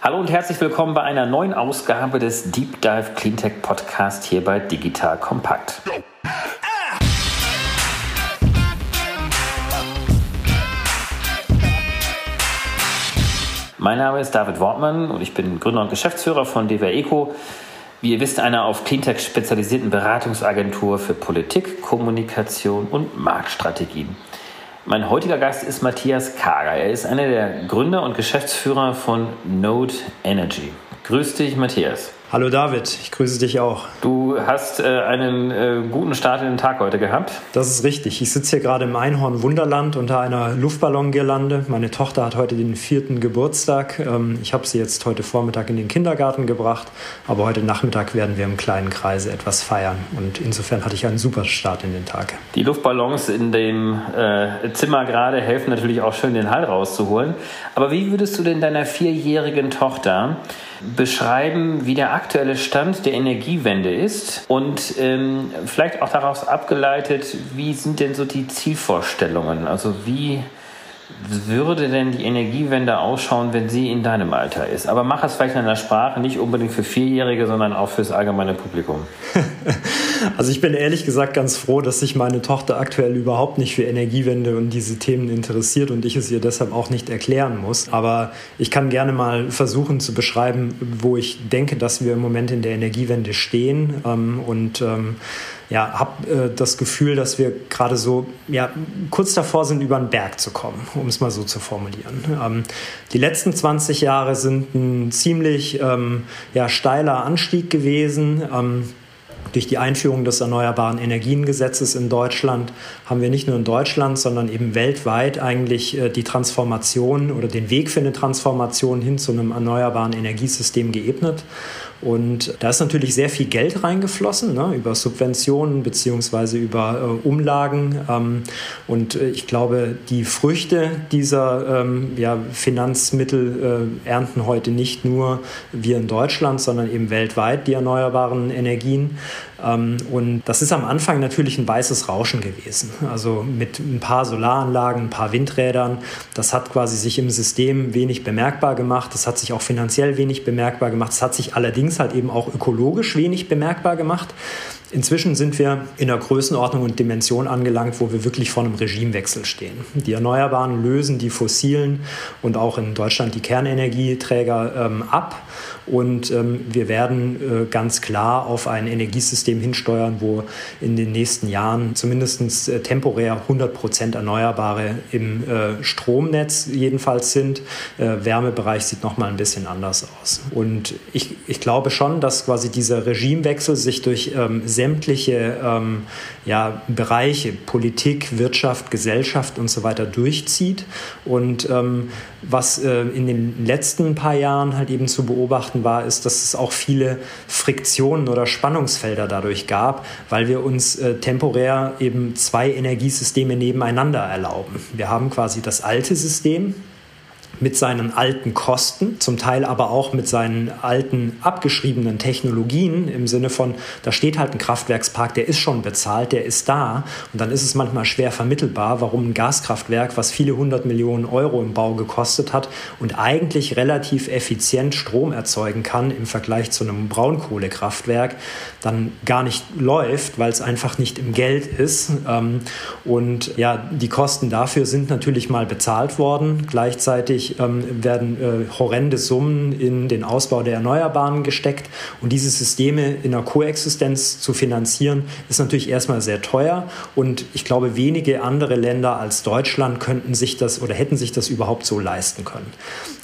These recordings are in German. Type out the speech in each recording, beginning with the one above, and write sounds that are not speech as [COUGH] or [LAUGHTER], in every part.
Hallo und herzlich willkommen bei einer neuen Ausgabe des Deep Dive Cleantech Podcast hier bei Digital Kompakt. Mein Name ist David Wortmann und ich bin Gründer und Geschäftsführer von DWR Eco. Wie ihr wisst, einer auf Cleantech spezialisierten Beratungsagentur für Politik, Kommunikation und Marktstrategien. Mein heutiger Gast ist Matthias Kager. Er ist einer der Gründer und Geschäftsführer von Node Energy. Grüß dich, Matthias. Hallo David, ich grüße dich auch. Du hast äh, einen äh, guten Start in den Tag heute gehabt. Das ist richtig. Ich sitze hier gerade im Einhorn Wunderland unter einer Luftballongirlande. Meine Tochter hat heute den vierten Geburtstag. Ähm, ich habe sie jetzt heute Vormittag in den Kindergarten gebracht, aber heute Nachmittag werden wir im kleinen Kreise etwas feiern. Und insofern hatte ich einen super Start in den Tag. Die Luftballons in dem äh, Zimmer gerade helfen natürlich auch schön, den Hall rauszuholen. Aber wie würdest du denn deiner vierjährigen Tochter beschreiben, wie der aktuelle Stand der Energiewende ist und ähm, vielleicht auch daraus abgeleitet, wie sind denn so die Zielvorstellungen? Also wie würde denn die Energiewende ausschauen, wenn sie in deinem Alter ist? Aber mach es vielleicht in einer Sprache, nicht unbedingt für Vierjährige, sondern auch fürs allgemeine Publikum. [LAUGHS] Also ich bin ehrlich gesagt ganz froh, dass sich meine Tochter aktuell überhaupt nicht für Energiewende und diese Themen interessiert und ich es ihr deshalb auch nicht erklären muss. Aber ich kann gerne mal versuchen zu beschreiben, wo ich denke, dass wir im Moment in der Energiewende stehen ähm, und ähm, ja, habe äh, das Gefühl, dass wir gerade so ja, kurz davor sind, über den Berg zu kommen, um es mal so zu formulieren. Ähm, die letzten 20 Jahre sind ein ziemlich ähm, ja, steiler Anstieg gewesen. Ähm, durch die Einführung des Erneuerbaren Energiengesetzes in Deutschland haben wir nicht nur in Deutschland, sondern eben weltweit eigentlich äh, die Transformation oder den Weg für eine Transformation hin zu einem erneuerbaren Energiesystem geebnet. Und da ist natürlich sehr viel Geld reingeflossen, ne, über Subventionen beziehungsweise über äh, Umlagen. Ähm, und äh, ich glaube, die Früchte dieser ähm, ja, Finanzmittel äh, ernten heute nicht nur wir in Deutschland, sondern eben weltweit die erneuerbaren Energien. Ähm, und das ist am Anfang natürlich ein weißes Rauschen gewesen. Also mit ein paar Solaranlagen, ein paar Windrädern. Das hat quasi sich im System wenig bemerkbar gemacht. Das hat sich auch finanziell wenig bemerkbar gemacht. Das hat sich allerdings halt eben auch ökologisch wenig bemerkbar gemacht. Inzwischen sind wir in einer Größenordnung und Dimension angelangt, wo wir wirklich vor einem Regimewechsel stehen. Die Erneuerbaren lösen die fossilen und auch in Deutschland die Kernenergieträger ähm, ab und ähm, wir werden äh, ganz klar auf ein Energiesystem hinsteuern, wo in den nächsten Jahren zumindest äh, temporär 100 Prozent Erneuerbare im äh, Stromnetz jedenfalls sind. Äh, Wärmebereich sieht noch mal ein bisschen anders aus. Und ich, ich glaube schon, dass quasi dieser Regimewechsel sich durch ähm, sämtliche ähm, ja, Bereiche, Politik, Wirtschaft, Gesellschaft und so weiter durchzieht. Und ähm, was äh, in den letzten paar Jahren halt eben zu beobachten war, ist, dass es auch viele Friktionen oder Spannungsfelder dadurch gab, weil wir uns äh, temporär eben zwei Energiesysteme nebeneinander erlauben. Wir haben quasi das alte System, mit seinen alten Kosten, zum Teil aber auch mit seinen alten abgeschriebenen Technologien im Sinne von, da steht halt ein Kraftwerkspark, der ist schon bezahlt, der ist da und dann ist es manchmal schwer vermittelbar, warum ein Gaskraftwerk, was viele hundert Millionen Euro im Bau gekostet hat und eigentlich relativ effizient Strom erzeugen kann im Vergleich zu einem Braunkohlekraftwerk, dann gar nicht läuft, weil es einfach nicht im Geld ist. Ähm, und ja, die Kosten dafür sind natürlich mal bezahlt worden. Gleichzeitig ähm, werden äh, horrende Summen in den Ausbau der Erneuerbaren gesteckt. Und diese Systeme in der Koexistenz zu finanzieren, ist natürlich erstmal sehr teuer. Und ich glaube, wenige andere Länder als Deutschland könnten sich das oder hätten sich das überhaupt so leisten können.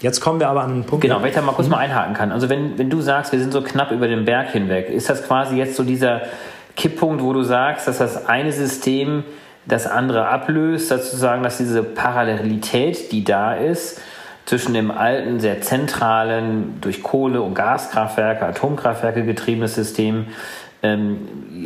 Jetzt kommen wir aber an einen Punkt. Genau, wenn ich da mal kurz mal einhaken kann. Also wenn, wenn du sagst, wir sind so knapp über den Berg hinweg, ist das quasi jetzt so dieser Kipppunkt, wo du sagst, dass das eine System das andere ablöst, sozusagen, dass diese Parallelität, die da ist, zwischen dem alten, sehr zentralen, durch Kohle- und Gaskraftwerke, Atomkraftwerke getriebenes System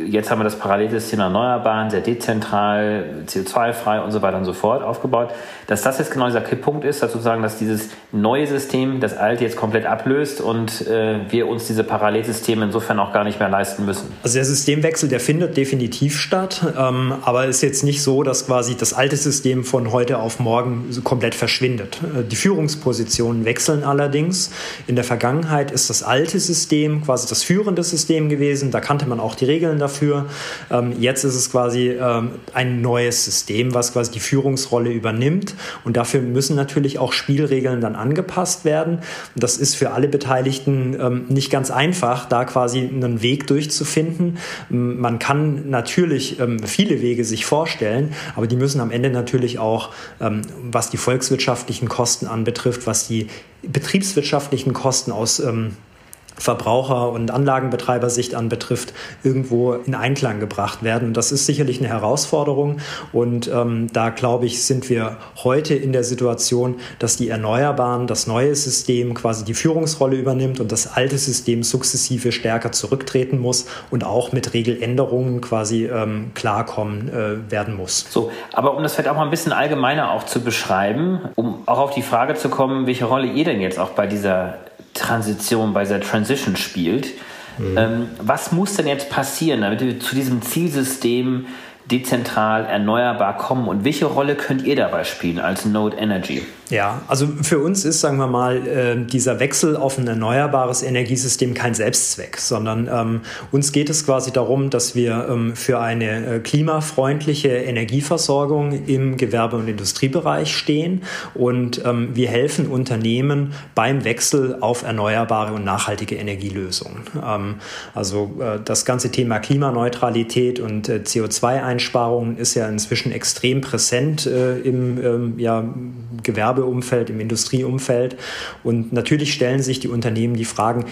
jetzt haben wir das Parallelsystem Erneuerbaren, sehr dezentral, CO2-frei und so weiter und so fort aufgebaut, dass das jetzt genau dieser Kipppunkt ist, dass sozusagen, dass dieses neue System das alte jetzt komplett ablöst und äh, wir uns diese Parallelsysteme insofern auch gar nicht mehr leisten müssen. Also der Systemwechsel, der findet definitiv statt, ähm, aber ist jetzt nicht so, dass quasi das alte System von heute auf morgen komplett verschwindet. Äh, die Führungspositionen wechseln allerdings. In der Vergangenheit ist das alte System quasi das führende System gewesen. Da kannte man auch die Regeln dafür. Ähm, jetzt ist es quasi ähm, ein neues System, was quasi die Führungsrolle übernimmt. Und dafür müssen natürlich auch Spielregeln dann angepasst werden. Und das ist für alle Beteiligten ähm, nicht ganz einfach, da quasi einen Weg durchzufinden. Man kann natürlich viele Wege sich vorstellen, aber die müssen am Ende natürlich auch, was die volkswirtschaftlichen Kosten anbetrifft, was die betriebswirtschaftlichen Kosten aus Verbraucher- und Anlagenbetreibersicht anbetrifft, irgendwo in Einklang gebracht werden. Und das ist sicherlich eine Herausforderung. Und ähm, da glaube ich, sind wir heute in der Situation, dass die Erneuerbaren, das neue System quasi die Führungsrolle übernimmt und das alte System sukzessive stärker zurücktreten muss und auch mit Regeländerungen quasi ähm, klarkommen äh, werden muss. So, aber um das vielleicht auch mal ein bisschen allgemeiner auch zu beschreiben, um auch auf die Frage zu kommen, welche Rolle ihr denn jetzt auch bei dieser Transition, bei dieser Transition spielt. Mhm. Ähm, was muss denn jetzt passieren, damit wir zu diesem Zielsystem dezentral erneuerbar kommen und welche Rolle könnt ihr dabei spielen als Node Energy? Ja, also für uns ist, sagen wir mal, äh, dieser Wechsel auf ein erneuerbares Energiesystem kein Selbstzweck, sondern ähm, uns geht es quasi darum, dass wir ähm, für eine äh, klimafreundliche Energieversorgung im Gewerbe- und Industriebereich stehen und ähm, wir helfen Unternehmen beim Wechsel auf erneuerbare und nachhaltige Energielösungen. Ähm, also äh, das ganze Thema Klimaneutralität und äh, CO2-Einsparungen ist ja inzwischen extrem präsent im ähm, ja, Gewerbe Gewerbeumfeld, im Industrieumfeld. Und natürlich stellen sich die Unternehmen die Fragen,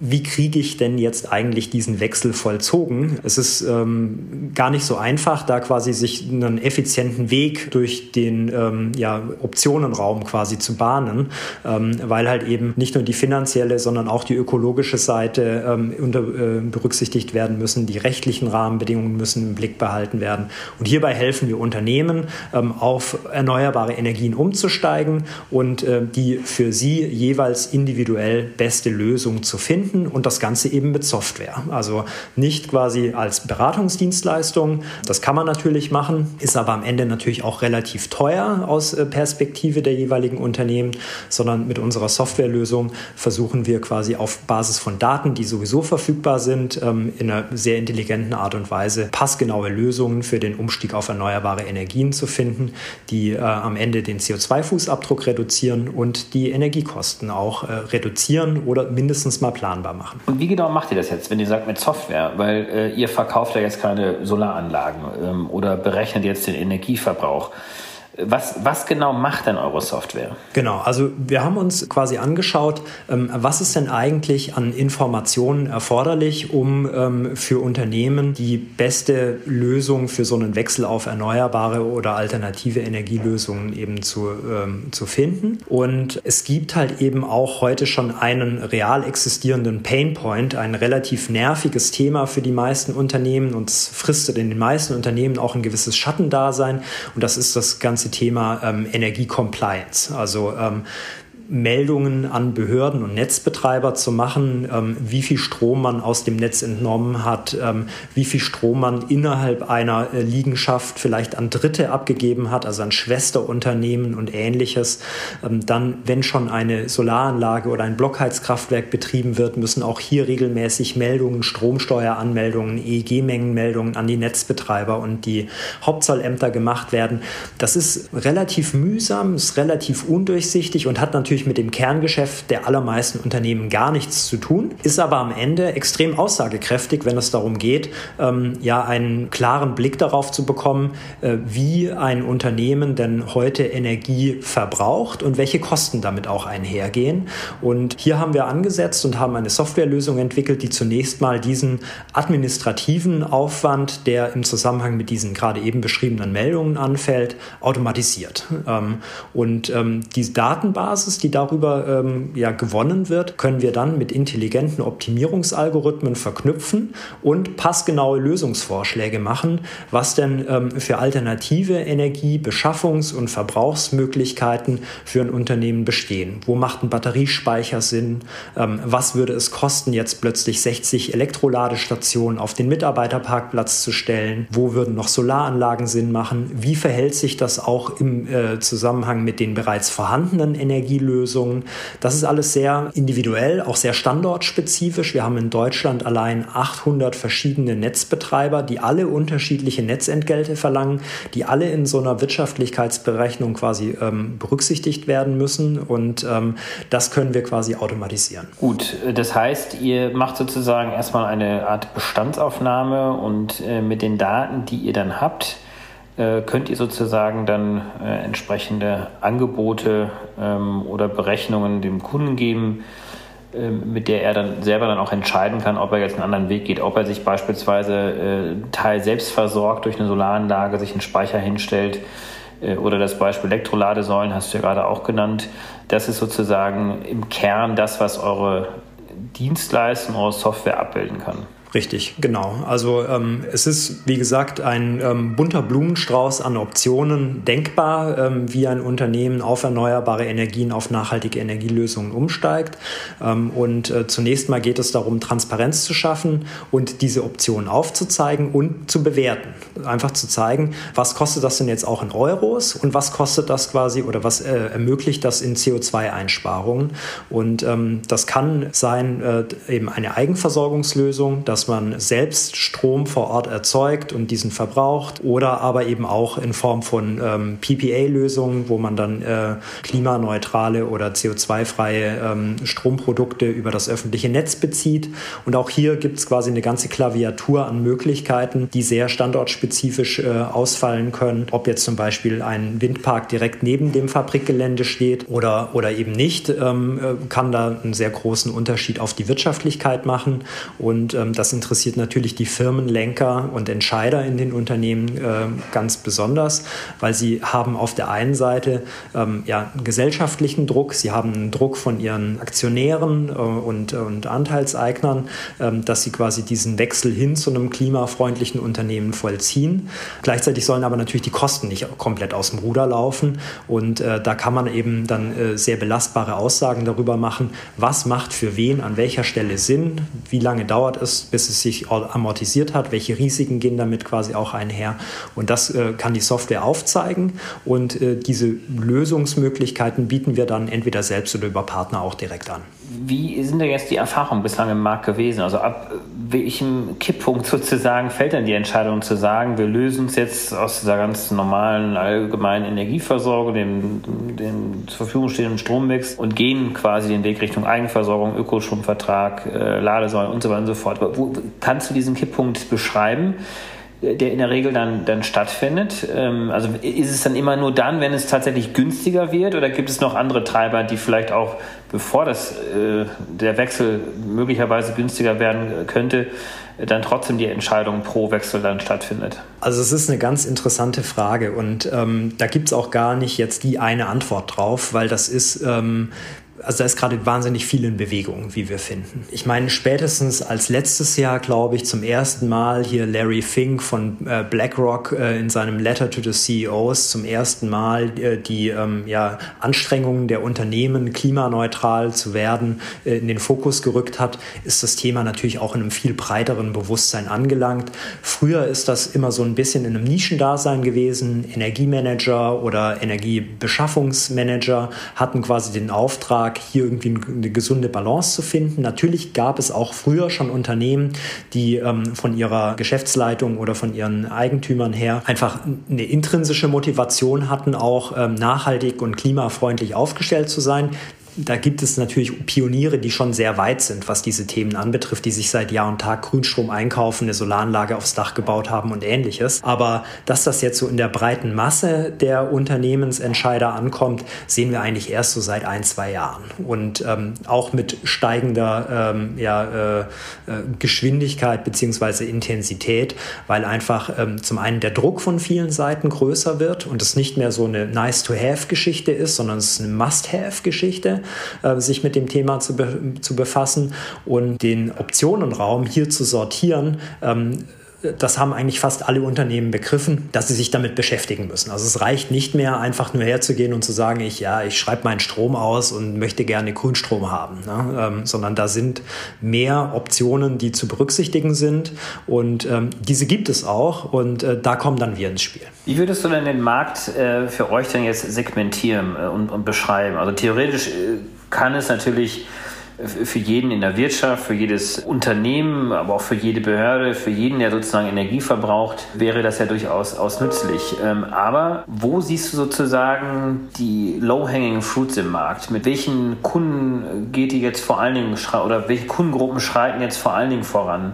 wie kriege ich denn jetzt eigentlich diesen Wechsel vollzogen? Es ist ähm, gar nicht so einfach, da quasi sich einen effizienten Weg durch den ähm, ja, Optionenraum quasi zu bahnen, ähm, weil halt eben nicht nur die finanzielle, sondern auch die ökologische Seite ähm, unter, äh, berücksichtigt werden müssen. Die rechtlichen Rahmenbedingungen müssen im Blick behalten werden. Und hierbei helfen wir Unternehmen, ähm, auf erneuerbare Energien umzusteigen und äh, die für sie jeweils individuell beste Lösung zu finden finden und das Ganze eben mit Software. Also nicht quasi als Beratungsdienstleistung. Das kann man natürlich machen, ist aber am Ende natürlich auch relativ teuer aus äh, Perspektive der jeweiligen Unternehmen, sondern mit unserer Softwarelösung versuchen wir quasi auf Basis von Daten, die sowieso verfügbar sind, ähm, in einer sehr intelligenten Art und Weise passgenaue Lösungen für den Umstieg auf erneuerbare Energien zu finden, die äh, am Ende den CO2-Fußabdruck reduzieren und die Energiekosten auch äh, reduzieren oder mindestens mal planen planbar machen. Und wie genau macht ihr das jetzt, wenn ihr sagt mit Software? Weil äh, ihr verkauft ja jetzt keine Solaranlagen ähm, oder berechnet jetzt den Energieverbrauch. Was, was genau macht denn eure Software? Genau, also wir haben uns quasi angeschaut, ähm, was ist denn eigentlich an Informationen erforderlich, um ähm, für Unternehmen die beste Lösung für so einen Wechsel auf erneuerbare oder alternative Energielösungen eben zu, ähm, zu finden. Und es gibt halt eben auch heute schon einen real existierenden Painpoint, ein relativ nerviges Thema für die meisten Unternehmen und es fristet in den meisten Unternehmen auch ein gewisses Schattendasein und das ist das ganze ganze Thema ähm, Energiecompliance. Also ähm, Meldungen an Behörden und Netzbetreiber zu machen, ähm, wie viel Strom man aus dem Netz entnommen hat, ähm, wie viel Strom man innerhalb einer äh, Liegenschaft vielleicht an Dritte abgegeben hat, also an Schwesterunternehmen und ähnliches. Ähm, dann, wenn schon eine Solaranlage oder ein Blockheizkraftwerk betrieben wird, müssen auch hier regelmäßig Meldungen, Stromsteueranmeldungen, EEG-Mengenmeldungen an die Netzbetreiber und die Hauptzollämter gemacht werden. Das ist relativ mühsam, ist relativ undurchsichtig und hat natürlich natürlich mit dem Kerngeschäft der allermeisten Unternehmen gar nichts zu tun, ist aber am Ende extrem aussagekräftig, wenn es darum geht, ähm, ja einen klaren Blick darauf zu bekommen, äh, wie ein Unternehmen denn heute Energie verbraucht und welche Kosten damit auch einhergehen. Und hier haben wir angesetzt und haben eine Softwarelösung entwickelt, die zunächst mal diesen administrativen Aufwand, der im Zusammenhang mit diesen gerade eben beschriebenen Meldungen anfällt, automatisiert. Ähm, und ähm, diese Datenbasis, die die darüber ähm, ja, gewonnen wird, können wir dann mit intelligenten Optimierungsalgorithmen verknüpfen und passgenaue Lösungsvorschläge machen, was denn ähm, für alternative Energie, Beschaffungs- und Verbrauchsmöglichkeiten für ein Unternehmen bestehen. Wo macht ein Batteriespeicher Sinn? Ähm, was würde es kosten, jetzt plötzlich 60 Elektroladestationen auf den Mitarbeiterparkplatz zu stellen? Wo würden noch Solaranlagen Sinn machen? Wie verhält sich das auch im äh, Zusammenhang mit den bereits vorhandenen Energielösungen? Das ist alles sehr individuell, auch sehr standortspezifisch. Wir haben in Deutschland allein 800 verschiedene Netzbetreiber, die alle unterschiedliche Netzentgelte verlangen, die alle in so einer Wirtschaftlichkeitsberechnung quasi ähm, berücksichtigt werden müssen. Und ähm, das können wir quasi automatisieren. Gut, das heißt, ihr macht sozusagen erstmal eine Art Bestandsaufnahme und äh, mit den Daten, die ihr dann habt, könnt ihr sozusagen dann äh, entsprechende Angebote ähm, oder Berechnungen dem Kunden geben, äh, mit der er dann selber dann auch entscheiden kann, ob er jetzt einen anderen Weg geht, ob er sich beispielsweise äh, Teil selbst versorgt durch eine Solaranlage, sich einen Speicher hinstellt äh, oder das Beispiel Elektroladesäulen hast du ja gerade auch genannt. Das ist sozusagen im Kern das, was eure Dienstleistung, eure Software abbilden kann. Richtig, genau. Also ähm, es ist, wie gesagt, ein ähm, bunter Blumenstrauß an Optionen denkbar, ähm, wie ein Unternehmen auf erneuerbare Energien, auf nachhaltige Energielösungen umsteigt. Ähm, und äh, zunächst mal geht es darum, Transparenz zu schaffen und diese Optionen aufzuzeigen und zu bewerten. Einfach zu zeigen, was kostet das denn jetzt auch in Euros und was kostet das quasi oder was äh, ermöglicht das in CO2-Einsparungen. Und ähm, das kann sein äh, eben eine Eigenversorgungslösung, dass man selbst Strom vor Ort erzeugt und diesen verbraucht oder aber eben auch in Form von ähm, PPA-Lösungen, wo man dann äh, klimaneutrale oder CO2-freie ähm, Stromprodukte über das öffentliche Netz bezieht. Und auch hier gibt es quasi eine ganze Klaviatur an Möglichkeiten, die sehr standortspezifisch äh, ausfallen können. Ob jetzt zum Beispiel ein Windpark direkt neben dem Fabrikgelände steht oder, oder eben nicht, ähm, äh, kann da einen sehr großen Unterschied auf die Wirtschaftlichkeit machen. Und ähm, das das interessiert natürlich die Firmenlenker und Entscheider in den Unternehmen äh, ganz besonders, weil sie haben auf der einen Seite ähm, ja, einen gesellschaftlichen Druck, sie haben einen Druck von ihren Aktionären äh, und, und Anteilseignern, äh, dass sie quasi diesen Wechsel hin zu einem klimafreundlichen Unternehmen vollziehen. Gleichzeitig sollen aber natürlich die Kosten nicht komplett aus dem Ruder laufen und äh, da kann man eben dann äh, sehr belastbare Aussagen darüber machen, was macht für wen an welcher Stelle Sinn, wie lange dauert es, bis bis es sich amortisiert hat, welche Risiken gehen damit quasi auch einher. Und das äh, kann die Software aufzeigen und äh, diese Lösungsmöglichkeiten bieten wir dann entweder selbst oder über Partner auch direkt an. Wie sind denn jetzt die Erfahrungen bislang im Markt gewesen? Also ab welchem Kipppunkt sozusagen fällt denn die Entscheidung zu sagen, wir lösen uns jetzt aus dieser ganz normalen allgemeinen Energieversorgung, dem, dem zur Verfügung stehenden Strommix und gehen quasi den Weg Richtung Eigenversorgung, Ökostromvertrag, äh, Ladesäulen und so weiter und so fort. Wo, kannst du diesen Kipppunkt beschreiben? Der in der Regel dann, dann stattfindet? Ähm, also ist es dann immer nur dann, wenn es tatsächlich günstiger wird oder gibt es noch andere Treiber, die vielleicht auch, bevor das, äh, der Wechsel möglicherweise günstiger werden könnte, dann trotzdem die Entscheidung pro Wechsel dann stattfindet? Also es ist eine ganz interessante Frage und ähm, da gibt es auch gar nicht jetzt die eine Antwort drauf, weil das ist... Ähm, also da ist gerade wahnsinnig viel in Bewegung, wie wir finden. Ich meine, spätestens als letztes Jahr, glaube ich, zum ersten Mal hier Larry Fink von äh, BlackRock äh, in seinem Letter to the CEOs zum ersten Mal äh, die ähm, ja, Anstrengungen der Unternehmen, klimaneutral zu werden, in den Fokus gerückt hat, ist das Thema natürlich auch in einem viel breiteren Bewusstsein angelangt. Früher ist das immer so ein bisschen in einem Nischendasein gewesen. Energiemanager oder Energiebeschaffungsmanager hatten quasi den Auftrag, Auftrag, hier irgendwie eine gesunde Balance zu finden. Natürlich gab es auch früher schon Unternehmen, die ähm, von ihrer Geschäftsleitung oder von ihren Eigentümern her einfach eine intrinsische Motivation hatten, auch ähm, nachhaltig und klimafreundlich aufgestellt zu sein da gibt es natürlich Pioniere, die schon sehr weit sind, was diese Themen anbetrifft, die sich seit Jahr und Tag Grünstrom einkaufen, eine Solaranlage aufs Dach gebaut haben und ähnliches. Aber dass das jetzt so in der breiten Masse der Unternehmensentscheider ankommt, sehen wir eigentlich erst so seit ein, zwei Jahren. Und ähm, auch mit steigender ähm, ja, äh, äh Geschwindigkeit bzw. Intensität, weil einfach ähm, zum einen der Druck von vielen Seiten größer wird und es nicht mehr so eine Nice-to-Have-Geschichte ist, sondern es ist eine Must-Have-Geschichte, äh, sich mit dem Thema zu, be zu befassen und den Optionenraum hier zu sortieren, ähm, das haben eigentlich fast alle Unternehmen begriffen, dass sie sich damit beschäftigen müssen. Also es reicht nicht mehr, einfach nur herzugehen und zu sagen, ich, ja, ich schreibe meinen Strom aus und möchte gerne Grünstrom haben, ne? ähm, sondern da sind mehr Optionen, die zu berücksichtigen sind und ähm, diese gibt es auch und äh, da kommen dann wir ins Spiel. Wie würdest du denn den Markt äh, für euch denn jetzt segmentieren äh, und, und, beschreiben? Also theoretisch äh, kann es natürlich für jeden in der Wirtschaft, für jedes Unternehmen, aber auch für jede Behörde, für jeden, der sozusagen Energie verbraucht, wäre das ja durchaus aus nützlich. Ähm, aber wo siehst du sozusagen die low-hanging fruits im Markt? Mit welchen Kunden geht die jetzt vor allen Dingen oder welche Kundengruppen schreiten jetzt vor allen Dingen voran?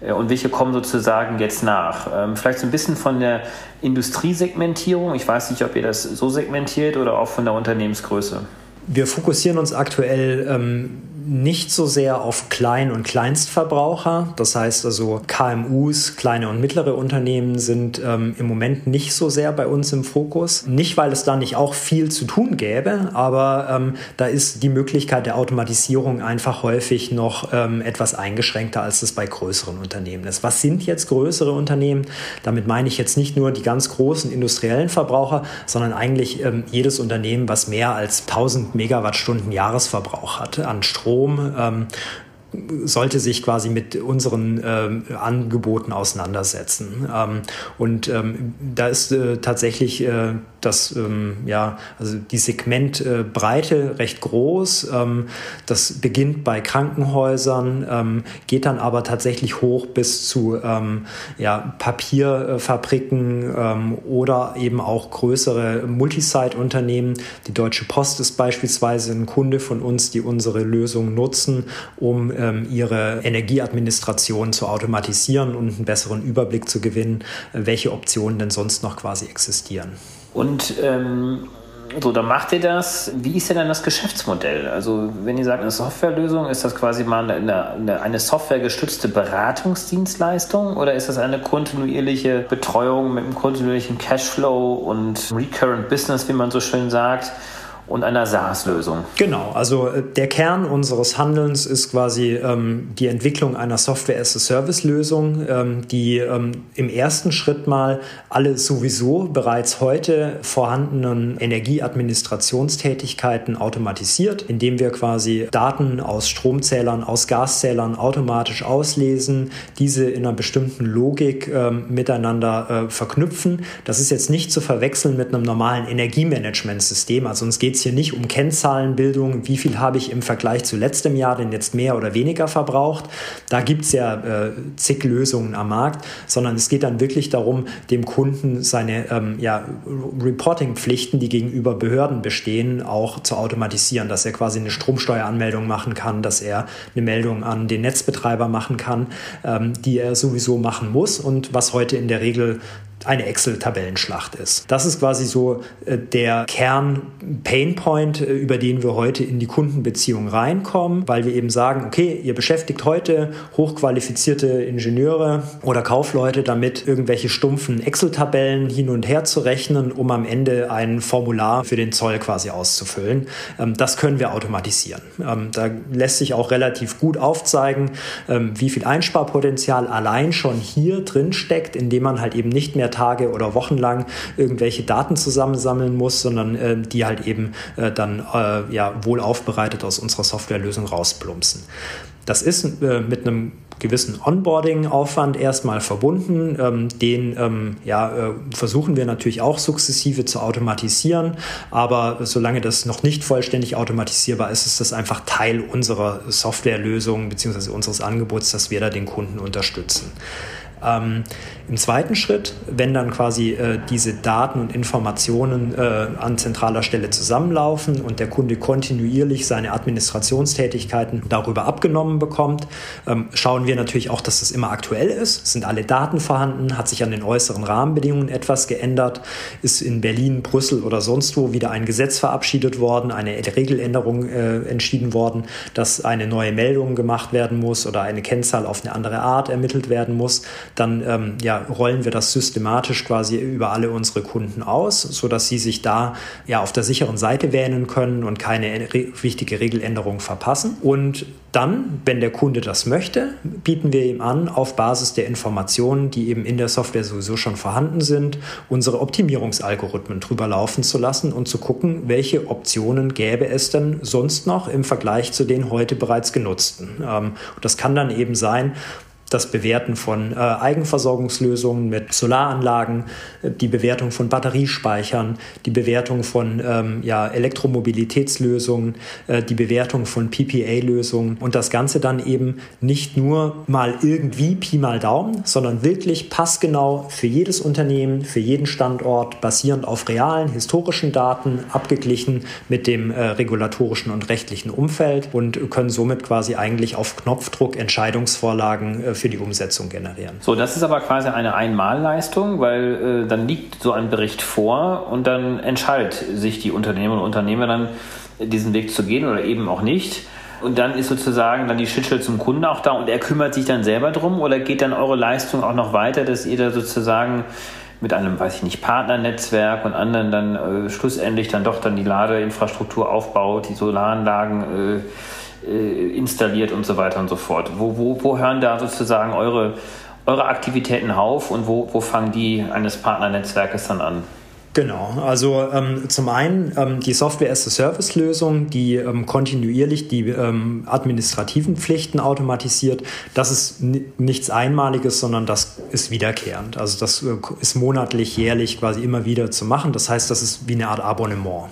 Äh, und welche kommen sozusagen jetzt nach? Ähm, vielleicht so ein bisschen von der Industriesegmentierung. Ich weiß nicht, ob ihr das so segmentiert oder auch von der Unternehmensgröße. Wir fokussieren uns aktuell ähm, nicht so sehr auf Klein- und Kleinstverbraucher. Das heißt also KMUs, kleine und mittlere Unternehmen sind ähm, im Moment nicht so sehr bei uns im Fokus. Nicht, weil es da nicht auch viel zu tun gäbe, aber ähm, da ist die Möglichkeit der Automatisierung einfach häufig noch ähm, etwas eingeschränkter, als es bei größeren Unternehmen ist. Was sind jetzt größere Unternehmen? Damit meine ich jetzt nicht nur die ganz großen industriellen Verbraucher, sondern eigentlich ähm, jedes Unternehmen, was mehr als 1000 Megawattstunden Jahresverbrauch hat an Strom Strom ähm, sollte sich quasi mit unseren ähm, Angeboten auseinandersetzen. Ähm, und ähm, da ist äh, tatsächlich äh, das, ähm, ja, also die Segmentbreite recht groß. Ähm, das beginnt bei Krankenhäusern, ähm, geht dann aber tatsächlich hoch bis zu ja, Papierfabriken oder eben auch größere Multisite-Unternehmen. Die Deutsche Post ist beispielsweise ein Kunde von uns, die unsere Lösung nutzen, um ähm, ihre Energieadministration zu automatisieren und einen besseren Überblick zu gewinnen, welche Optionen denn sonst noch quasi existieren. Und ähm, so, dann macht ihr das. Wie ist denn dann das Geschäftsmodell? Also, wenn ihr sagt, eine Softwarelösung, ist das quasi mal eine, eine, eine softwaregestützte Beratungsdienstleistung oder ist das eine kontinuierliche Betreuung mit einem kontinuierlichen Cashflow und Recurrent Business, wie man so schön sagt? Und einer SaaS-Lösung. Genau, also äh, der Kern unseres Handelns ist quasi ähm, die Entwicklung einer Software-as-a-Service-Lösung, ähm, die ähm, im ersten Schritt mal alle sowieso bereits heute vorhandenen Energieadministrationstätigkeiten automatisiert, indem wir quasi Daten aus Stromzählern, aus Gaszählern automatisch auslesen, diese in einer bestimmten Logik ähm, miteinander äh, verknüpfen. Das ist jetzt nicht zu verwechseln mit einem normalen Energiemanagementsystem, also uns geht es hier nicht um Kennzahlenbildung, wie viel habe ich im Vergleich zu letztem Jahr denn jetzt mehr oder weniger verbraucht. Da gibt es ja äh, zig Lösungen am Markt, sondern es geht dann wirklich darum, dem Kunden seine ähm, ja, Reporting-Pflichten, die gegenüber Behörden bestehen, auch zu automatisieren, dass er quasi eine Stromsteueranmeldung machen kann, dass er eine Meldung an den Netzbetreiber machen kann, ähm, die er sowieso machen muss und was heute in der Regel eine Excel-Tabellenschlacht ist. Das ist quasi so äh, der Kern-Painpoint, äh, über den wir heute in die Kundenbeziehung reinkommen, weil wir eben sagen, okay, ihr beschäftigt heute hochqualifizierte Ingenieure oder Kaufleute damit, irgendwelche stumpfen Excel-Tabellen hin und her zu rechnen, um am Ende ein Formular für den Zoll quasi auszufüllen. Ähm, das können wir automatisieren. Ähm, da lässt sich auch relativ gut aufzeigen, ähm, wie viel Einsparpotenzial allein schon hier drin steckt, indem man halt eben nicht mehr Tage oder Wochen lang irgendwelche Daten zusammensammeln muss, sondern äh, die halt eben äh, dann äh, ja, wohl aufbereitet aus unserer Softwarelösung rausplumpsen. Das ist äh, mit einem gewissen Onboarding-Aufwand erstmal verbunden. Ähm, den ähm, ja, äh, versuchen wir natürlich auch sukzessive zu automatisieren, aber solange das noch nicht vollständig automatisierbar ist, ist das einfach Teil unserer Softwarelösung bzw. unseres Angebots, dass wir da den Kunden unterstützen. Ähm, Im zweiten Schritt, wenn dann quasi äh, diese Daten und Informationen äh, an zentraler Stelle zusammenlaufen und der Kunde kontinuierlich seine Administrationstätigkeiten darüber abgenommen bekommt, ähm, schauen wir natürlich auch, dass das immer aktuell ist. Sind alle Daten vorhanden? Hat sich an den äußeren Rahmenbedingungen etwas geändert? Ist in Berlin, Brüssel oder sonst wo wieder ein Gesetz verabschiedet worden, eine Regeländerung äh, entschieden worden, dass eine neue Meldung gemacht werden muss oder eine Kennzahl auf eine andere Art ermittelt werden muss? Dann ähm, ja, rollen wir das systematisch quasi über alle unsere Kunden aus, sodass sie sich da ja auf der sicheren Seite wähnen können und keine re wichtige Regeländerung verpassen. Und dann, wenn der Kunde das möchte, bieten wir ihm an, auf Basis der Informationen, die eben in der Software sowieso schon vorhanden sind, unsere Optimierungsalgorithmen drüber laufen zu lassen und zu gucken, welche Optionen gäbe es denn sonst noch im Vergleich zu den heute bereits genutzten. Ähm, das kann dann eben sein, das Bewerten von äh, Eigenversorgungslösungen mit Solaranlagen, die Bewertung von Batteriespeichern, die Bewertung von ähm, ja, Elektromobilitätslösungen, äh, die Bewertung von PPA-Lösungen und das Ganze dann eben nicht nur mal irgendwie Pi mal Daumen, sondern wirklich passgenau für jedes Unternehmen, für jeden Standort, basierend auf realen historischen Daten, abgeglichen mit dem äh, regulatorischen und rechtlichen Umfeld und können somit quasi eigentlich auf Knopfdruck Entscheidungsvorlagen äh, für die Umsetzung generieren. So, das ist aber quasi eine Einmalleistung, weil äh, dann liegt so ein Bericht vor und dann entscheidet sich die Unternehmer und Unternehmer dann, diesen Weg zu gehen oder eben auch nicht. Und dann ist sozusagen dann die Schnittstelle zum Kunden auch da und er kümmert sich dann selber drum oder geht dann eure Leistung auch noch weiter, dass ihr da sozusagen mit einem, weiß ich nicht, Partnernetzwerk und anderen dann äh, schlussendlich dann doch dann die Ladeinfrastruktur aufbaut, die Solaranlagen äh, installiert und so weiter und so fort. Wo, wo, wo hören da sozusagen eure, eure Aktivitäten auf und wo, wo fangen die eines Partnernetzwerkes dann an? Genau, also ähm, zum einen ähm, die Software-as-a-Service-Lösung, die ähm, kontinuierlich die ähm, administrativen Pflichten automatisiert. Das ist nichts Einmaliges, sondern das ist wiederkehrend. Also das äh, ist monatlich, jährlich quasi immer wieder zu machen. Das heißt, das ist wie eine Art Abonnement.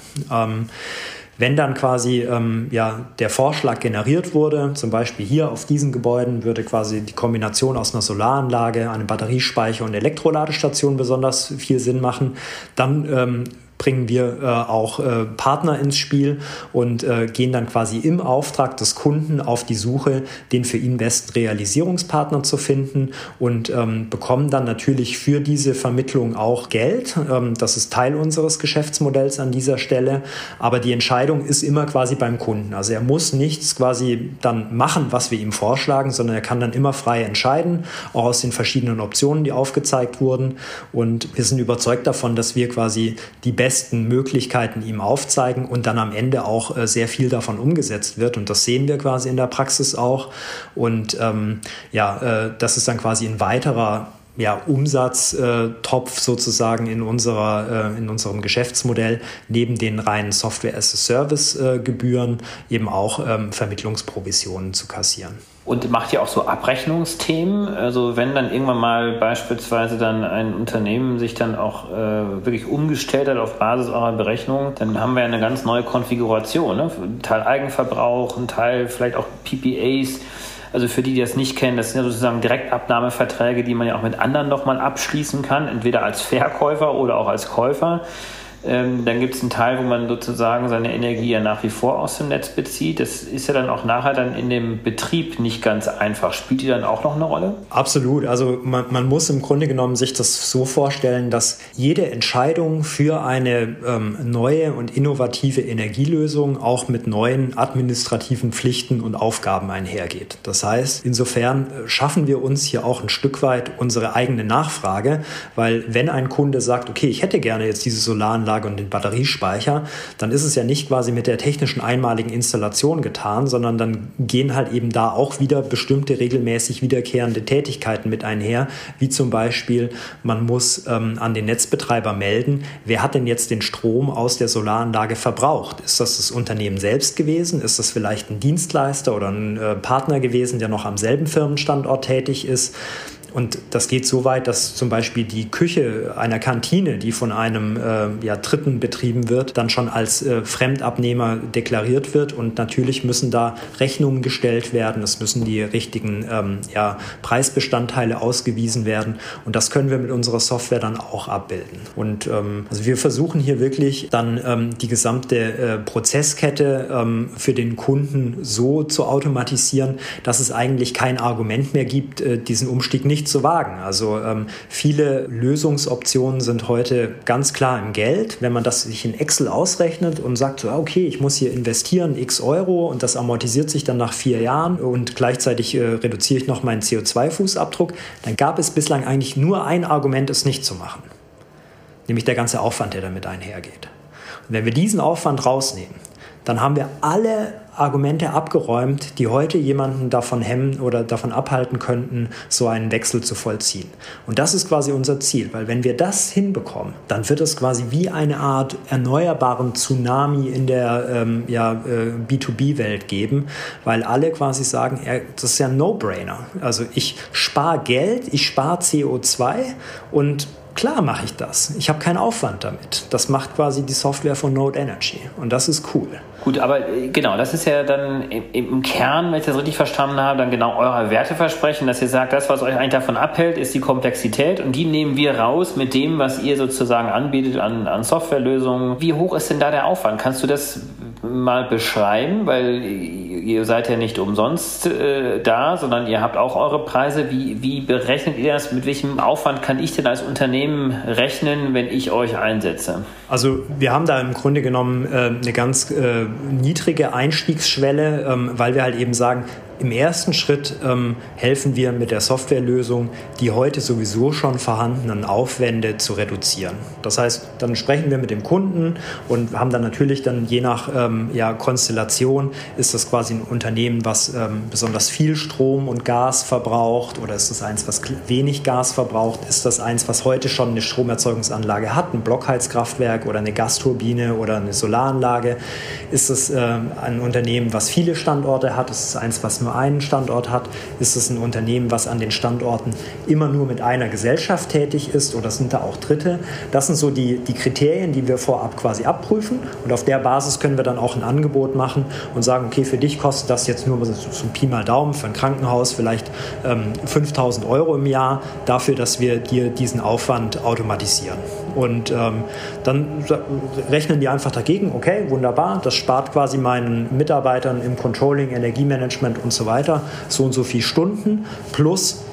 Wenn dann quasi ähm, ja, der Vorschlag generiert wurde, zum Beispiel hier auf diesen Gebäuden würde quasi die Kombination aus einer Solaranlage, einem Batteriespeicher und Elektroladestation besonders viel Sinn machen, dann ähm, bringen wir äh, auch äh, Partner ins Spiel und äh, gehen dann quasi im Auftrag des Kunden auf die Suche, den für ihn besten Realisierungspartner zu finden und ähm, bekommen dann natürlich für diese Vermittlung auch Geld. Ähm, das ist Teil unseres Geschäftsmodells an dieser Stelle, aber die Entscheidung ist immer quasi beim Kunden. Also er muss nichts quasi dann machen, was wir ihm vorschlagen, sondern er kann dann immer frei entscheiden, auch aus den verschiedenen Optionen, die aufgezeigt wurden. Und wir sind überzeugt davon, dass wir quasi die besten besten Möglichkeiten ihm aufzeigen und dann am Ende auch äh, sehr viel davon umgesetzt wird. Und das sehen wir quasi in der Praxis auch. Und ähm, ja, äh, das ist dann quasi ein weiterer ja, Umsatztopf äh, sozusagen in, unserer, äh, in unserem Geschäftsmodell, neben den reinen Software-as-a-Service-Gebühren eben auch ähm, Vermittlungsprovisionen zu kassieren. Und macht ihr auch so Abrechnungsthemen? Also wenn dann irgendwann mal beispielsweise dann ein Unternehmen sich dann auch äh, wirklich umgestellt hat auf Basis eurer Berechnung, dann haben wir eine ganz neue Konfiguration. Ne? Ein Teil Eigenverbrauch, ein Teil vielleicht auch PPAs. Also für die, die das nicht kennen, das sind ja sozusagen Direktabnahmeverträge, die man ja auch mit anderen nochmal abschließen kann, entweder als Verkäufer oder auch als Käufer. Ähm, dann gibt es einen Teil, wo man sozusagen seine Energie ja nach wie vor aus dem Netz bezieht. Das ist ja dann auch nachher dann in dem Betrieb nicht ganz einfach. Spielt die dann auch noch eine Rolle? Absolut. Also man, man muss im Grunde genommen sich das so vorstellen, dass jede Entscheidung für eine ähm, neue und innovative Energielösung auch mit neuen administrativen Pflichten und Aufgaben einhergeht. Das heißt, insofern äh, schaffen wir uns hier auch ein Stück weit unsere eigene Nachfrage, weil wenn ein Kunde sagt, okay, ich hätte gerne jetzt diese Solaranlage, Solaranlage und den Batteriespeicher, dann ist es ja nicht quasi mit der technischen einmaligen Installation getan, sondern dann gehen halt eben da auch wieder bestimmte regelmäßig wiederkehrende Tätigkeiten mit einher, wie zum Beispiel, man muss ähm, an den Netzbetreiber melden, wer hat denn jetzt den Strom aus der Solaranlage verbraucht? Ist das das Unternehmen selbst gewesen? Ist das vielleicht ein Dienstleister oder ein äh, Partner gewesen, der noch am selben Firmenstandort tätig ist? Und das geht so weit, dass zum Beispiel die Küche einer Kantine, die von einem äh, ja, Dritten betrieben wird, dann schon als äh, Fremdabnehmer deklariert wird. Und natürlich müssen da Rechnungen gestellt werden. Es müssen die richtigen ähm, ja, Preisbestandteile ausgewiesen werden. Und das können wir mit unserer Software dann auch abbilden. Und ähm, also wir versuchen hier wirklich dann ähm, die gesamte äh, Prozesskette ähm, für den Kunden so zu automatisieren, dass es eigentlich kein Argument mehr gibt, äh, diesen Umstieg nicht zu wagen. Also ähm, viele Lösungsoptionen sind heute ganz klar im Geld. Wenn man das sich in Excel ausrechnet und sagt, so, okay, ich muss hier investieren x Euro und das amortisiert sich dann nach vier Jahren und gleichzeitig äh, reduziere ich noch meinen CO2-Fußabdruck, dann gab es bislang eigentlich nur ein Argument, es nicht zu machen. Nämlich der ganze Aufwand, der damit einhergeht. Und wenn wir diesen Aufwand rausnehmen, dann haben wir alle Argumente abgeräumt, die heute jemanden davon hemmen oder davon abhalten könnten, so einen Wechsel zu vollziehen. Und das ist quasi unser Ziel, weil wenn wir das hinbekommen, dann wird es quasi wie eine Art erneuerbaren Tsunami in der ähm, ja, äh, B2B-Welt geben, weil alle quasi sagen, ja, das ist ja ein No-Brainer. Also ich spare Geld, ich spare CO2 und Klar mache ich das. Ich habe keinen Aufwand damit. Das macht quasi die Software von Node Energy. Und das ist cool. Gut, aber äh, genau, das ist ja dann im Kern, wenn ich das richtig verstanden habe, dann genau euer Werteversprechen, dass ihr sagt, das, was euch eigentlich davon abhält, ist die Komplexität und die nehmen wir raus mit dem, was ihr sozusagen anbietet an, an Softwarelösungen. Wie hoch ist denn da der Aufwand? Kannst du das mal beschreiben? Weil ihr seid ja nicht umsonst äh, da, sondern ihr habt auch eure Preise. Wie, wie berechnet ihr das? Mit welchem Aufwand kann ich denn als Unternehmen rechnen, wenn ich euch einsetze? Also wir haben da im Grunde genommen äh, eine ganz äh, niedrige Einstiegsschwelle, ähm, weil wir halt eben sagen, im ersten Schritt ähm, helfen wir mit der Softwarelösung, die heute sowieso schon vorhandenen Aufwände zu reduzieren. Das heißt, dann sprechen wir mit dem Kunden und haben dann natürlich dann je nach ähm, ja, Konstellation, ist das quasi ein Unternehmen, was ähm, besonders viel Strom und Gas verbraucht oder ist das eins, was wenig Gas verbraucht? Ist das eins, was heute schon eine Stromerzeugungsanlage hat, ein Blockheizkraftwerk oder eine Gasturbine oder eine Solaranlage? Ist es äh, ein Unternehmen, was viele Standorte hat? Ist es eins, was nur einen Standort hat? Ist es ein Unternehmen, was an den Standorten immer nur mit einer Gesellschaft tätig ist oder sind da auch Dritte? Das sind so die, die Kriterien, die wir vorab quasi abprüfen und auf der Basis können wir dann auch ein Angebot machen und sagen, okay, für dich kostet das jetzt nur so, so Pi mal Daumen für ein Krankenhaus vielleicht ähm, 5000 Euro im Jahr dafür, dass wir dir diesen Aufwand automatisieren. Und ähm, dann rechnen die einfach dagegen, okay, wunderbar, das spart quasi meinen Mitarbeitern im Controlling, Energiemanagement und so weiter so und so viele Stunden. Plus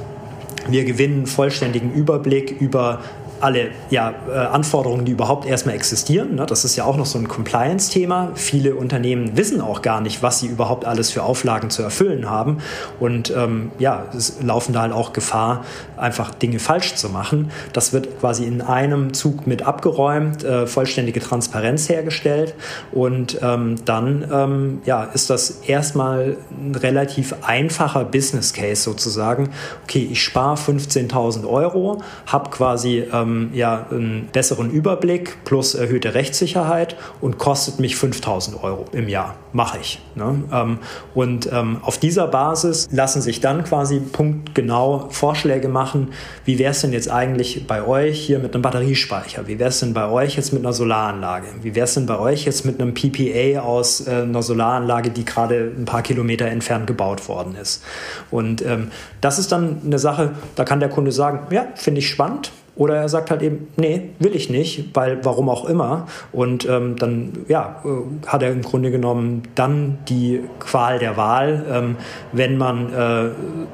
wir gewinnen vollständigen Überblick über alle ja, äh, Anforderungen, die überhaupt erstmal existieren. Ne? Das ist ja auch noch so ein Compliance-Thema. Viele Unternehmen wissen auch gar nicht, was sie überhaupt alles für Auflagen zu erfüllen haben und ähm, ja, es laufen da halt auch Gefahr, einfach Dinge falsch zu machen. Das wird quasi in einem Zug mit abgeräumt, äh, vollständige Transparenz hergestellt und ähm, dann ähm, ja, ist das erstmal ein relativ einfacher Business Case sozusagen. Okay, ich spare 15.000 Euro, habe quasi ähm, ähm, ja, einen besseren Überblick plus erhöhte Rechtssicherheit und kostet mich 5000 Euro im Jahr. Mache ich. Ne? Ähm, und ähm, auf dieser Basis lassen sich dann quasi punktgenau Vorschläge machen, wie wäre es denn jetzt eigentlich bei euch hier mit einem Batteriespeicher? Wie wäre es denn bei euch jetzt mit einer Solaranlage? Wie wäre es denn bei euch jetzt mit einem PPA aus äh, einer Solaranlage, die gerade ein paar Kilometer entfernt gebaut worden ist? Und ähm, das ist dann eine Sache, da kann der Kunde sagen, ja, finde ich spannend, oder er sagt halt eben, nee, will ich nicht, weil warum auch immer. Und ähm, dann ja, äh, hat er im Grunde genommen dann die Qual der Wahl, ähm, wenn man äh,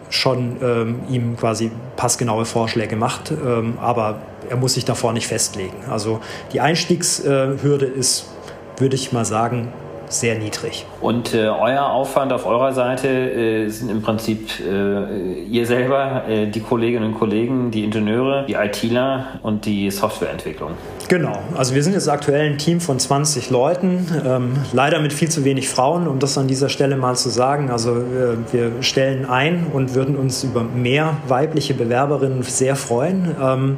schon ähm, ihm quasi passgenaue Vorschläge macht. Ähm, aber er muss sich davor nicht festlegen. Also die Einstiegshürde ist, würde ich mal sagen, sehr niedrig. Und äh, euer Aufwand auf eurer Seite äh, sind im Prinzip äh, ihr selber, äh, die Kolleginnen und Kollegen, die Ingenieure, die ITler und die Softwareentwicklung. Genau, also wir sind jetzt aktuell ein Team von 20 Leuten, ähm, leider mit viel zu wenig Frauen, um das an dieser Stelle mal zu sagen. Also äh, wir stellen ein und würden uns über mehr weibliche Bewerberinnen sehr freuen. Ähm,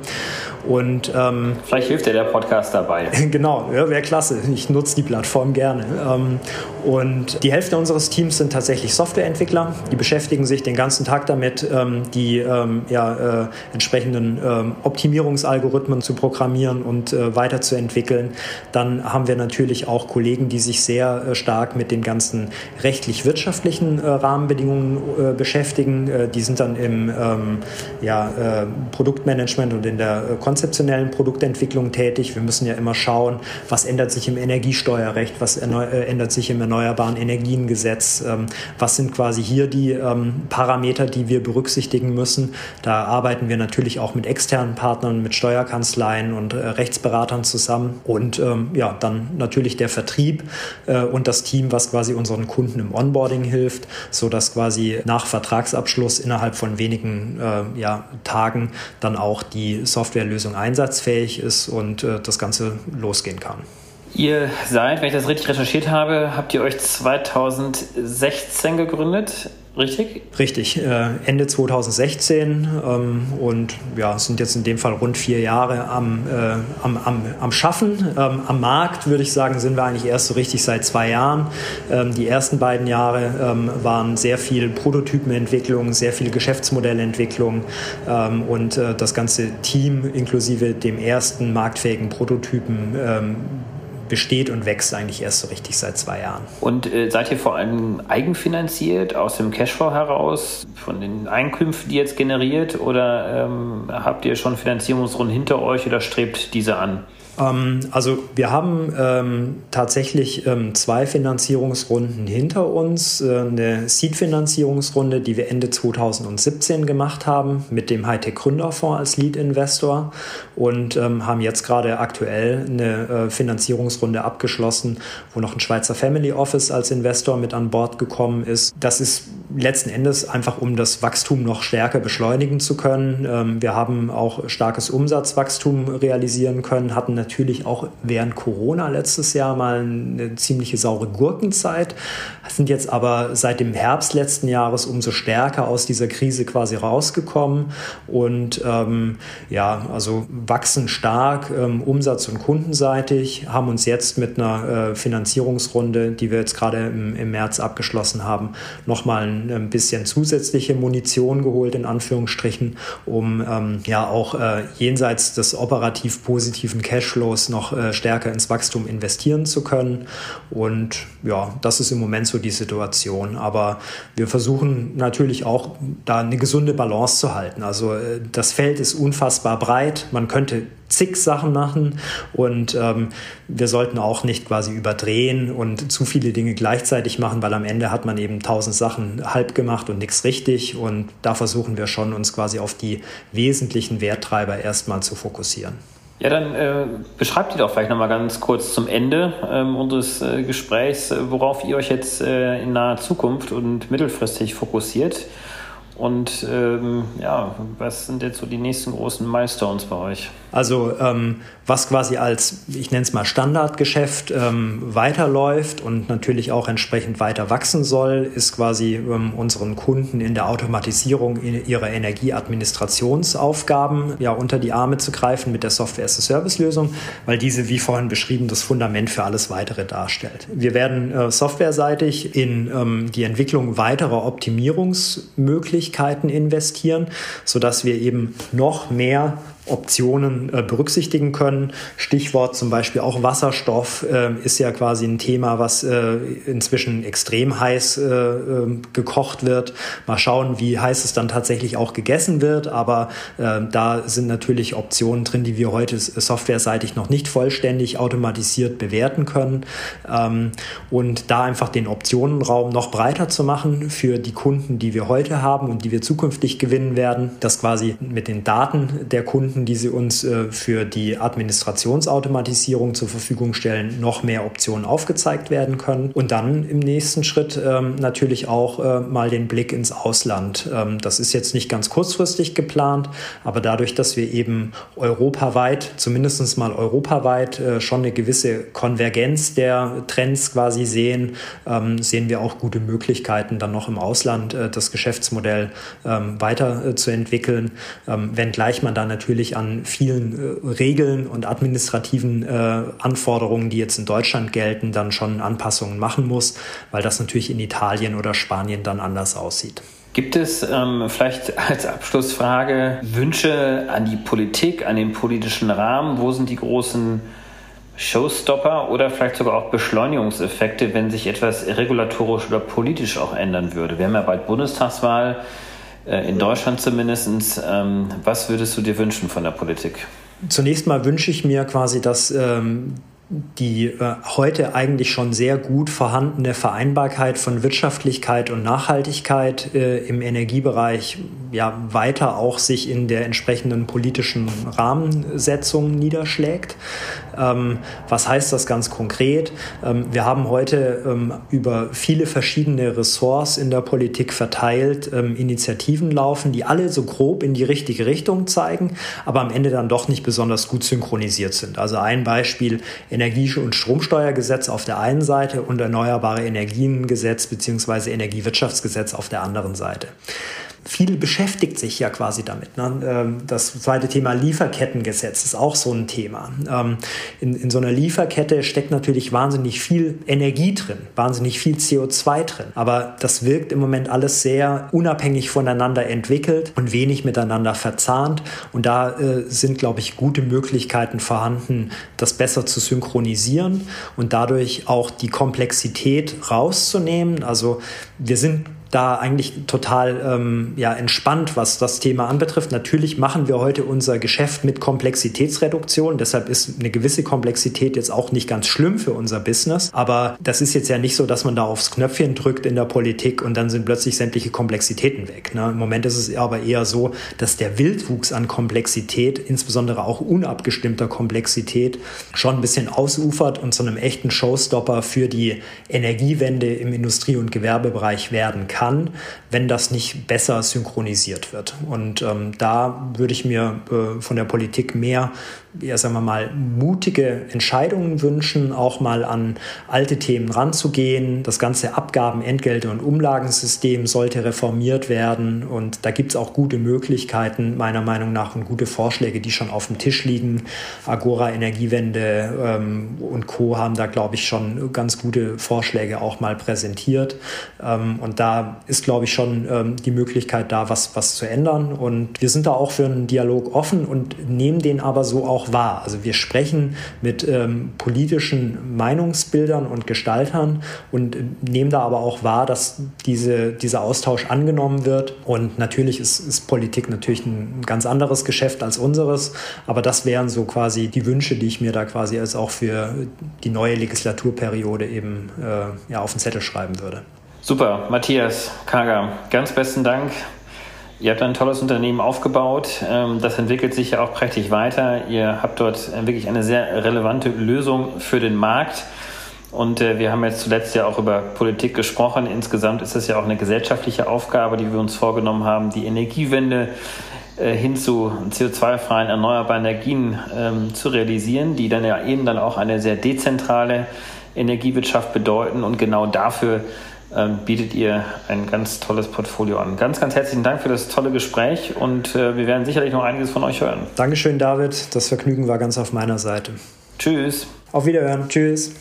und, ähm, Vielleicht hilft dir der Podcast dabei. [LAUGHS] genau, ja, wäre klasse. Ich nutze die Plattform gerne. Ähm, Und die Hälfte unseres Teams sind tatsächlich Softwareentwickler. Die beschäftigen sich den ganzen Tag damit, ähm, die ähm, ja, äh, entsprechenden ähm, Optimierungsalgorithmen zu programmieren und äh, weiterzuentwickeln. Dann haben wir natürlich auch Kollegen, die sich sehr äh, stark mit den ganzen rechtlich-wirtschaftlichen Rahmenbedingungen beschäftigen. die sind dann im ja, Produktmanagement und in der konzeptionellen Produktentwicklung tätig. Wir müssen ja immer schauen, was ändert sich im Energiesteuerrecht, was ändert sich im Erneuerbaren Energiengesetz, was sind quasi hier die Parameter, die wir berücksichtigen müssen. Da arbeiten wir natürlich auch mit externen Partnern, mit Steuerkanzleien und äh, Rechtsberatern zusammen und ähm, ja, dann natürlich der Vertrieb äh, und das Team, was quasi unseren Kunden im Onboarding hilft, sodass quasi nach Vertragsabschluss innerhalb von wenigen äh, ja, Tagen dann auch die Softwarelösung einsatzfähig ist und das Ganze losgehen kann. Ihr seid, wenn ich das richtig recherchiert habe, habt ihr euch 2016 gegründet. Richtig? Richtig, äh, Ende 2016 ähm, und ja, sind jetzt in dem Fall rund vier Jahre am, äh, am, am, am Schaffen. Ähm, am Markt würde ich sagen, sind wir eigentlich erst so richtig seit zwei Jahren. Ähm, die ersten beiden Jahre ähm, waren sehr viel Prototypenentwicklung, sehr viel Geschäftsmodellentwicklung ähm, und äh, das ganze Team inklusive dem ersten marktfähigen Prototypen ähm, besteht und wächst eigentlich erst so richtig seit zwei Jahren. Und äh, seid ihr vor allem eigenfinanziert, aus dem Cashflow heraus, von den Einkünften, die jetzt generiert, oder ähm, habt ihr schon Finanzierungsrunden hinter euch oder strebt diese an? Ähm, also wir haben ähm, tatsächlich ähm, zwei Finanzierungsrunden hinter uns. Äh, eine Seed-Finanzierungsrunde, die wir Ende 2017 gemacht haben mit dem Hightech Gründerfonds als Lead-Investor und ähm, haben jetzt gerade aktuell eine äh, Finanzierungsrunde abgeschlossen, wo noch ein Schweizer Family Office als Investor mit an Bord gekommen ist. Das ist letzten Endes einfach, um das Wachstum noch stärker beschleunigen zu können. Ähm, wir haben auch starkes Umsatzwachstum realisieren können, hatten natürlich auch während Corona letztes Jahr mal eine ziemliche saure Gurkenzeit, sind jetzt aber seit dem Herbst letzten Jahres umso stärker aus dieser Krise quasi rausgekommen und ähm, ja, also wachsen stark ähm, umsatz- und kundenseitig, haben uns jetzt mit einer äh, Finanzierungsrunde, die wir jetzt gerade im, im März abgeschlossen haben, nochmal ein, bisschen zusätzliche Munition geholt, in Anführungsstrichen, um ähm, ja auch äh, jenseits des operativ positiven Cashflows noch äh, stärker ins Wachstum investieren zu können. Und ja, das ist im Moment so die Situation. Aber wir versuchen natürlich auch da eine gesunde Balance zu halten. Also äh, das Feld ist unfassbar breit. Man könnte zig Sachen machen und ähm, wir sollten auch nicht quasi überdrehen und zu viele Dinge gleichzeitig machen, weil am Ende hat man eben tausend Sachen halb gemacht und nichts richtig und da versuchen wir schon uns quasi auf die wesentlichen Werttreiber erstmal zu fokussieren. Ja, dann äh, beschreibt ihr doch vielleicht nochmal ganz kurz zum Ende ähm, unseres äh, Gesprächs, worauf ihr euch jetzt äh, in naher Zukunft und mittelfristig fokussiert. Und ähm, ja, was sind jetzt so die nächsten großen Milestones bei euch? Also ähm, was quasi als, ich nenne es mal Standardgeschäft ähm, weiterläuft und natürlich auch entsprechend weiter wachsen soll, ist quasi ähm, unseren Kunden in der Automatisierung ihrer Energieadministrationsaufgaben ja unter die Arme zu greifen mit der Software-as-a-Service-Lösung, weil diese, wie vorhin beschrieben, das Fundament für alles weitere darstellt. Wir werden äh, softwareseitig in ähm, die Entwicklung weiterer Optimierungsmöglichkeiten investieren, sodass wir eben noch mehr Optionen äh, berücksichtigen können. Stichwort zum Beispiel auch Wasserstoff äh, ist ja quasi ein Thema, was äh, inzwischen extrem heiß äh, ähm, gekocht wird. Mal schauen, wie heiß es dann tatsächlich auch gegessen wird. Aber äh, da sind natürlich Optionen drin, die wir heute softwareseitig noch nicht vollständig automatisiert bewerten können. Ähm, und da einfach den Optionenraum noch breiter zu machen für die Kunden, die wir heute haben und die wir zukünftig gewinnen werden, dass quasi mit den Daten der Kunden Kunden, die sie uns äh, für die Administrationsautomatisierung zur Verfügung stellen, noch mehr Optionen aufgezeigt werden können. Und dann im nächsten Schritt ähm, natürlich auch äh, mal den Blick ins Ausland. Ähm, das ist jetzt nicht ganz kurzfristig geplant, aber dadurch, dass wir eben europaweit, zumindest mal europaweit, äh, schon eine gewisse Konvergenz der Trends quasi sehen, ähm, sehen wir auch gute Möglichkeiten, dann noch im Ausland das Geschäftsmodell weiterzuentwickeln, wenngleich man da natürlich natürlich an vielen äh, Regeln und administrativen äh, Anforderungen, die jetzt in Deutschland gelten, dann schon Anpassungen machen muss, weil das natürlich in Italien oder Spanien dann anders aussieht. Gibt es ähm, vielleicht als Abschlussfrage Wünsche an die Politik, an den politischen Rahmen? Wo sind die großen Showstopper oder vielleicht sogar auch Beschleunigungseffekte, wenn sich etwas regulatorisch oder politisch auch ändern würde? Wir haben ja bald Bundestagswahl, in Deutschland zumindest. Ähm, was würdest du dir wünschen von der Politik? Zunächst mal wünsche ich mir quasi, dass ähm, die äh, heute eigentlich schon sehr gut vorhandene Vereinbarkeit von Wirtschaftlichkeit und Nachhaltigkeit äh, im Energiebereich ja weiter auch sich in der entsprechenden politischen Rahmensetzung niederschlägt. Ähm, was heißt das ganz konkret? Ähm, wir haben heute ähm, über viele verschiedene Ressorts in der Politik verteilt Initiativen laufen, die alle so grob in die richtige Richtung zeigen, aber am Ende dann doch nicht besonders gut synchronisiert sind. Also ein Beispiel Energie- und Stromsteuergesetz auf der einen Seite und Erneuerbare Energiengesetz bzw. Energiewirtschaftsgesetz auf der anderen Seite viel beschäftigt sich ja quasi damit. Ne? Ähm, das zweite Thema Lieferkettengesetz ist auch so ein Thema. Ähm, in, in so einer Lieferkette steckt natürlich wahnsinnig viel Energie drin, wahnsinnig viel CO2 drin. Aber das wirkt im Moment alles sehr unabhängig voneinander entwickelt und wenig miteinander verzahnt. Und da äh, sind, glaube ich, gute Möglichkeiten vorhanden, das besser zu synchronisieren und dadurch auch die Komplexität rauszunehmen. Also wir sind da eigentlich total ähm, ja, entspannt, was das Thema anbetrifft. Natürlich machen wir heute unser Geschäft mit Komplexitätsreduktion. Deshalb ist eine gewisse Komplexität jetzt auch nicht ganz schlimm für unser Business. Aber das ist jetzt ja nicht so, dass man da aufs Knöpfchen drückt in der Politik und dann sind plötzlich sämtliche Komplexitäten weg. Ne? Im Moment ist es aber eher so, dass der Wildwuchs an Komplexität, insbesondere auch unabgestimmter Komplexität, schon ein bisschen ausufert und zu einem echten Showstopper für die Energiewende im Industrie- und Gewerbebereich werden kann kann, wenn das nicht besser synchronisiert wird. Und ähm, da würde ich mir äh, von der Politik mehr ja, sagen wir mal, mutige Entscheidungen wünschen, auch mal an alte Themen ranzugehen. Das ganze Abgaben-, Entgelte- und Umlagensystem sollte reformiert werden. Und da gibt es auch gute Möglichkeiten, meiner Meinung nach, und gute Vorschläge, die schon auf dem Tisch liegen. Agora, Energiewende ähm, und Co. haben da, glaube ich, schon ganz gute Vorschläge auch mal präsentiert. Ähm, und da ist, glaube ich, schon ähm, die Möglichkeit da, was, was zu ändern. Und wir sind da auch für einen Dialog offen und nehmen den aber so auch auch wahr. Also wir sprechen mit ähm, politischen Meinungsbildern und Gestaltern und nehmen da aber auch wahr, dass diese, dieser Austausch angenommen wird. Und natürlich ist, ist Politik natürlich ein ganz anderes Geschäft als unseres, aber das wären so quasi die Wünsche, die ich mir da quasi als auch für die neue Legislaturperiode eben äh, ja, auf den Zettel schreiben würde. Super, Matthias Kager, ganz besten Dank Ihr habt ein tolles Unternehmen aufgebaut. Ähm, das entwickelt sich ja auch prächtig weiter. Ihr habt dort wirklich eine sehr relevante Lösung für den Markt. Und äh, wir haben jetzt zuletzt ja auch über Politik gesprochen. Insgesamt ist es ja auch eine gesellschaftliche Aufgabe, die wir uns vorgenommen haben, die Energiewende äh, hin zu CO2-freien erneuerbaren Energien ähm, zu realisieren, die dann ja eben dann auch eine sehr dezentrale Energiewirtschaft bedeuten. Und genau dafür ähm, bietet ihr ein ganz tolles Portfolio an. Ganz, ganz herzlichen Dank für das tolle Gespräch und äh, wir werden sicherlich noch einiges von euch hören. Dankeschön, David. Das Vergnügen war ganz auf meiner Seite. Tschüss. Auf Wiederhören. Tschüss.